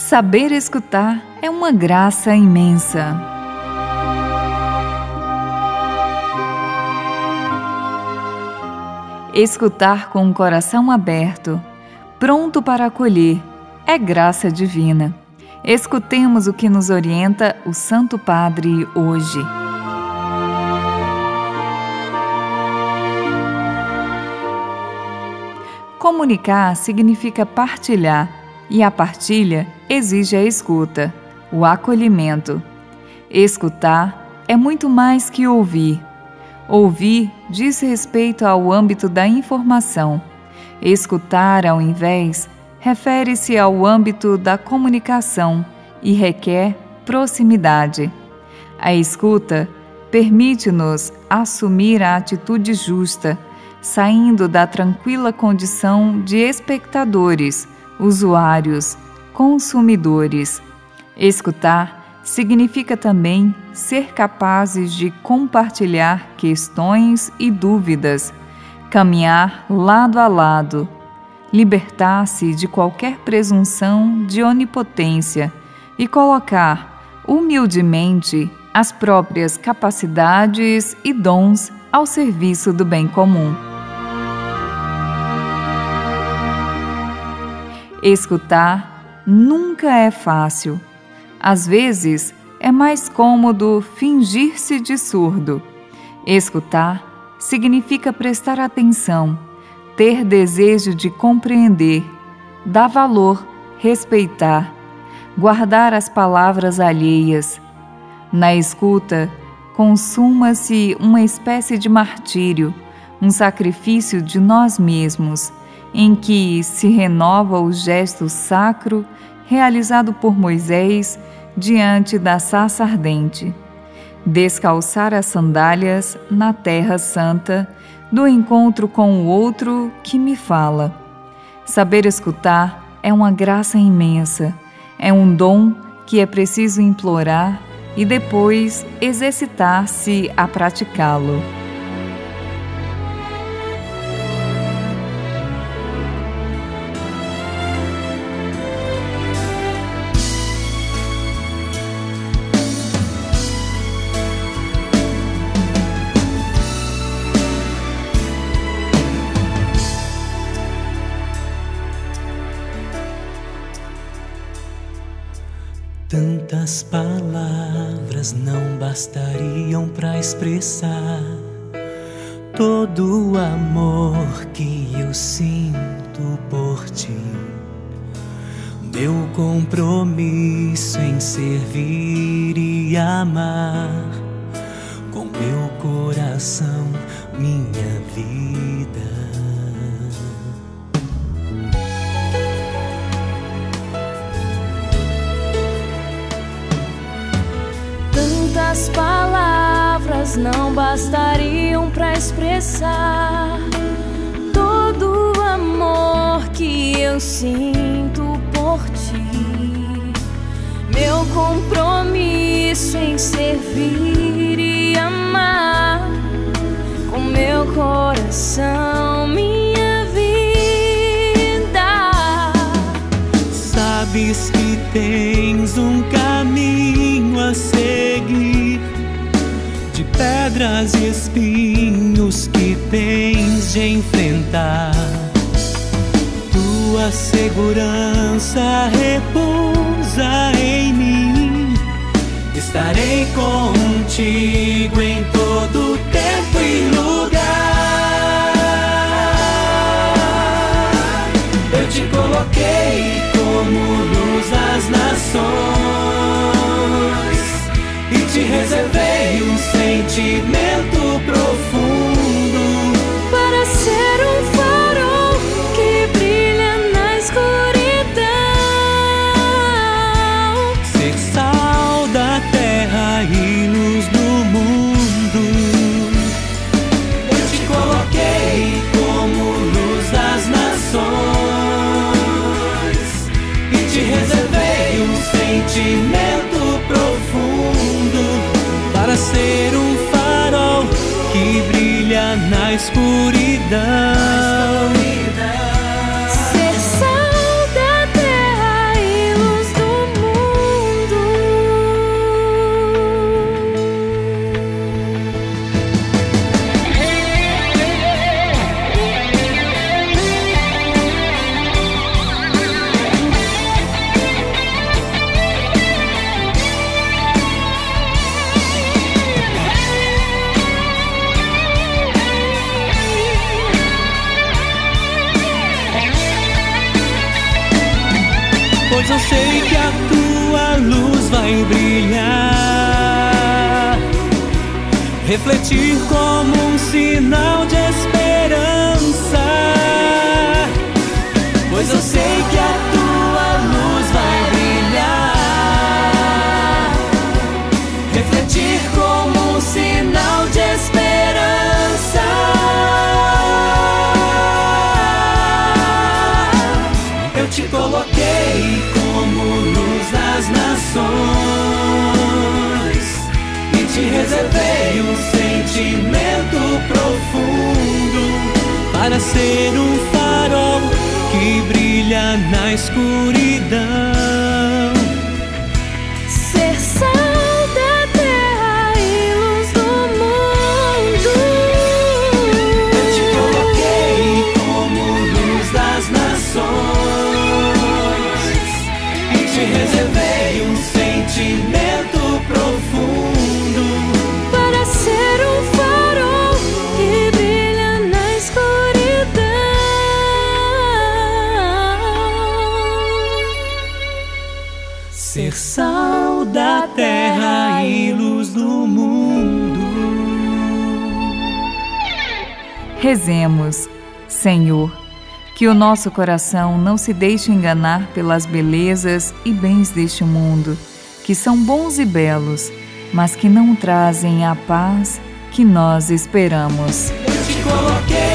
Saber escutar é uma graça imensa. Escutar com o coração aberto, pronto para acolher, é graça divina. Escutemos o que nos orienta o Santo Padre hoje. Comunicar significa partilhar e a partilha exige a escuta, o acolhimento. Escutar é muito mais que ouvir. Ouvir diz respeito ao âmbito da informação. Escutar, ao invés, refere-se ao âmbito da comunicação e requer proximidade. A escuta permite-nos assumir a atitude justa, saindo da tranquila condição de espectadores usuários, consumidores. Escutar significa também ser capazes de compartilhar questões e dúvidas, caminhar lado a lado, libertar-se de qualquer presunção de onipotência e colocar humildemente as próprias capacidades e dons ao serviço do bem comum. Escutar nunca é fácil. Às vezes é mais cômodo fingir-se de surdo. Escutar significa prestar atenção, ter desejo de compreender, dar valor, respeitar, guardar as palavras alheias. Na escuta, consuma-se uma espécie de martírio, um sacrifício de nós mesmos em que se renova o gesto sacro realizado por Moisés diante da sarça ardente. Descalçar as sandálias na terra santa do encontro com o outro que me fala. Saber escutar é uma graça imensa, é um dom que é preciso implorar e depois exercitar-se a praticá-lo. Tantas palavras não bastariam para expressar todo o amor que eu sinto por ti. Meu compromisso em servir e amar com meu coração, minha vida. Palavras não bastariam para expressar todo o amor que eu sinto por ti. Meu compromisso em servir pedras e espinhos que tens de enfrentar. Tua segurança repousa em mim. Estarei contigo em todo tempo e lugar. Sentimento profundo para ser um farol que brilha na escuridão. Refletir como um sinal de esperança, um sentimento profundo para ser um farol que brilha na escuridão. Ser sal da terra e luz do mundo. Rezemos, Senhor, que o nosso coração não se deixe enganar pelas belezas e bens deste mundo, que são bons e belos, mas que não trazem a paz que nós esperamos. Eu te coloquei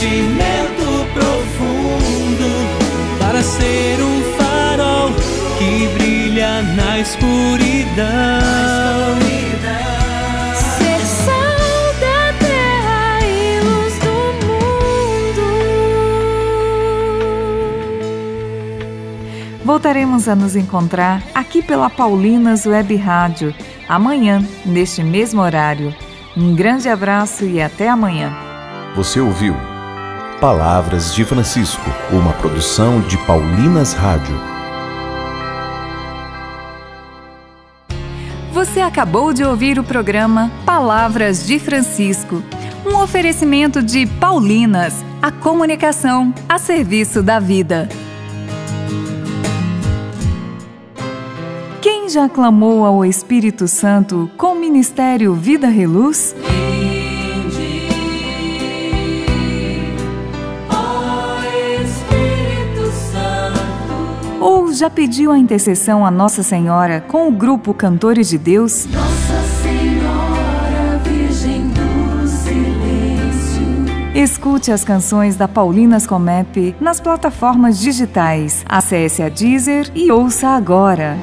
sentimento profundo para ser um farol que brilha na escuridão. Ser sal da terra e luz do mundo. Voltaremos a nos encontrar aqui pela Paulinas Web Rádio, amanhã, neste mesmo horário. Um grande abraço e até amanhã. Você ouviu Palavras de Francisco, uma produção de Paulinas Rádio. Você acabou de ouvir o programa Palavras de Francisco, um oferecimento de Paulinas, a comunicação a serviço da vida. Quem já clamou ao Espírito Santo com o ministério Vida Reluz? Já pediu a intercessão a Nossa Senhora com o grupo Cantores de Deus? Nossa Senhora, Virgem do Silêncio. Escute as canções da Paulinas Comep nas plataformas digitais. Acesse a Deezer e ouça agora.